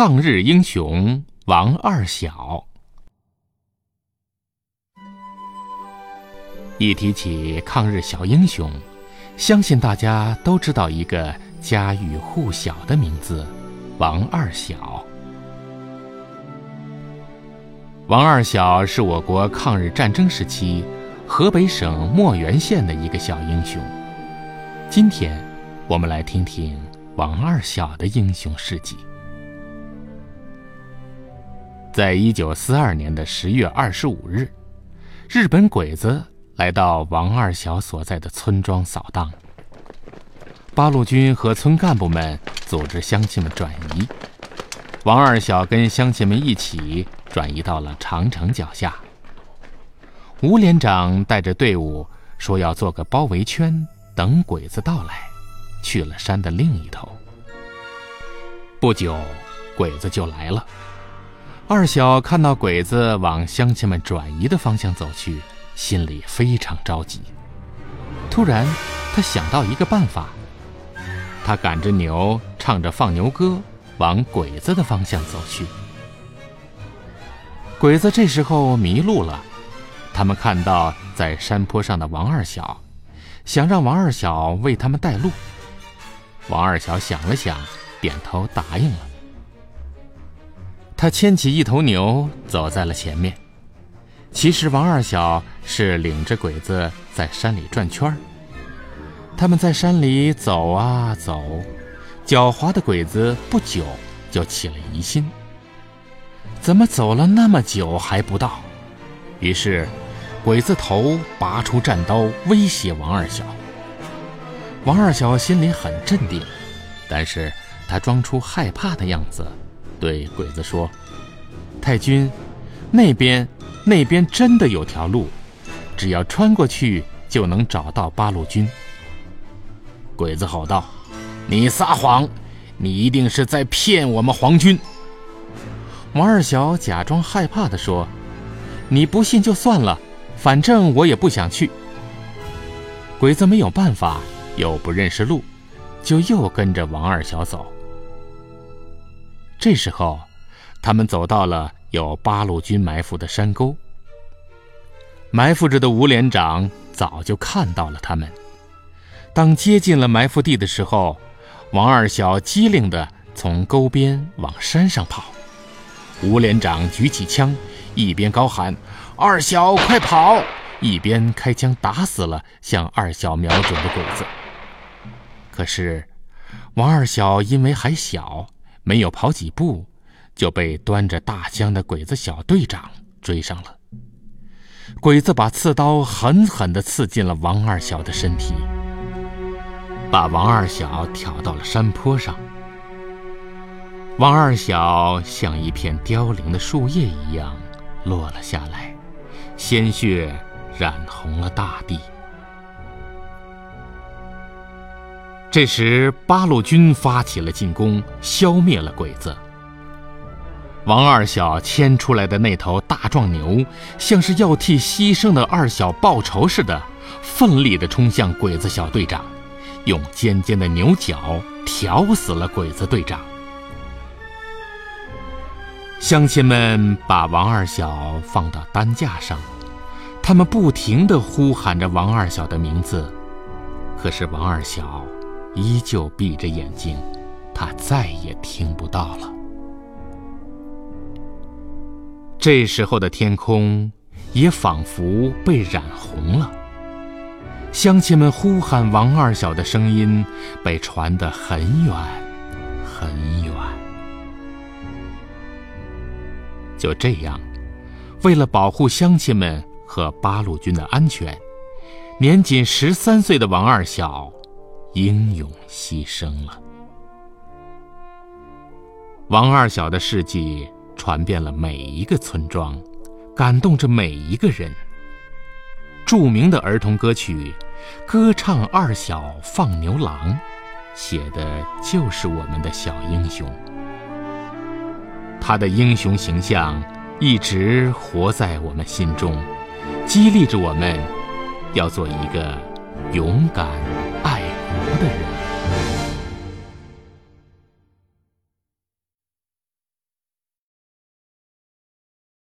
抗日英雄王二小。一提起抗日小英雄，相信大家都知道一个家喻户晓的名字——王二小。王二小是我国抗日战争时期河北省墨源县的一个小英雄。今天，我们来听听王二小的英雄事迹。在一九四二年的十月二十五日，日本鬼子来到王二小所在的村庄扫荡。八路军和村干部们组织乡亲们转移，王二小跟乡亲们一起。转移到了长城脚下。吴连长带着队伍说要做个包围圈，等鬼子到来，去了山的另一头。不久，鬼子就来了。二小看到鬼子往乡亲们转移的方向走去，心里非常着急。突然，他想到一个办法，他赶着牛，唱着放牛歌，往鬼子的方向走去。鬼子这时候迷路了，他们看到在山坡上的王二小，想让王二小为他们带路。王二小想了想，点头答应了。他牵起一头牛走在了前面。其实王二小是领着鬼子在山里转圈儿。他们在山里走啊走，狡猾的鬼子不久就起了疑心。怎么走了那么久还不到？于是，鬼子头拔出战刀威胁王二小。王二小心里很镇定，但是他装出害怕的样子，对鬼子说：“太君，那边那边真的有条路，只要穿过去就能找到八路军。”鬼子吼道：“你撒谎！你一定是在骗我们皇军！”王二小假装害怕地说：“你不信就算了，反正我也不想去。”鬼子没有办法，又不认识路，就又跟着王二小走。这时候，他们走到了有八路军埋伏的山沟，埋伏着的吴连长早就看到了他们。当接近了埋伏地的时候，王二小机灵地从沟边往山上跑。吴连长举起枪，一边高喊“二小快跑”，一边开枪打死了向二小瞄准的鬼子。可是，王二小因为还小，没有跑几步，就被端着大枪的鬼子小队长追上了。鬼子把刺刀狠狠地刺进了王二小的身体，把王二小挑到了山坡上。王二小像一片凋零的树叶一样落了下来，鲜血染红了大地。这时，八路军发起了进攻，消灭了鬼子。王二小牵出来的那头大壮牛，像是要替牺牲的二小报仇似的，奋力地冲向鬼子小队长，用尖尖的牛角挑死了鬼子队长。乡亲们把王二小放到担架上，他们不停地呼喊着王二小的名字，可是王二小依旧闭着眼睛，他再也听不到了。这时候的天空也仿佛被染红了，乡亲们呼喊王二小的声音被传得很远，很远。就这样，为了保护乡亲们和八路军的安全，年仅十三岁的王二小英勇牺牲了。王二小的事迹传遍了每一个村庄，感动着每一个人。著名的儿童歌曲《歌唱二小放牛郎》，写的就是我们的小英雄。他的英雄形象一直活在我们心中，激励着我们，要做一个勇敢不对。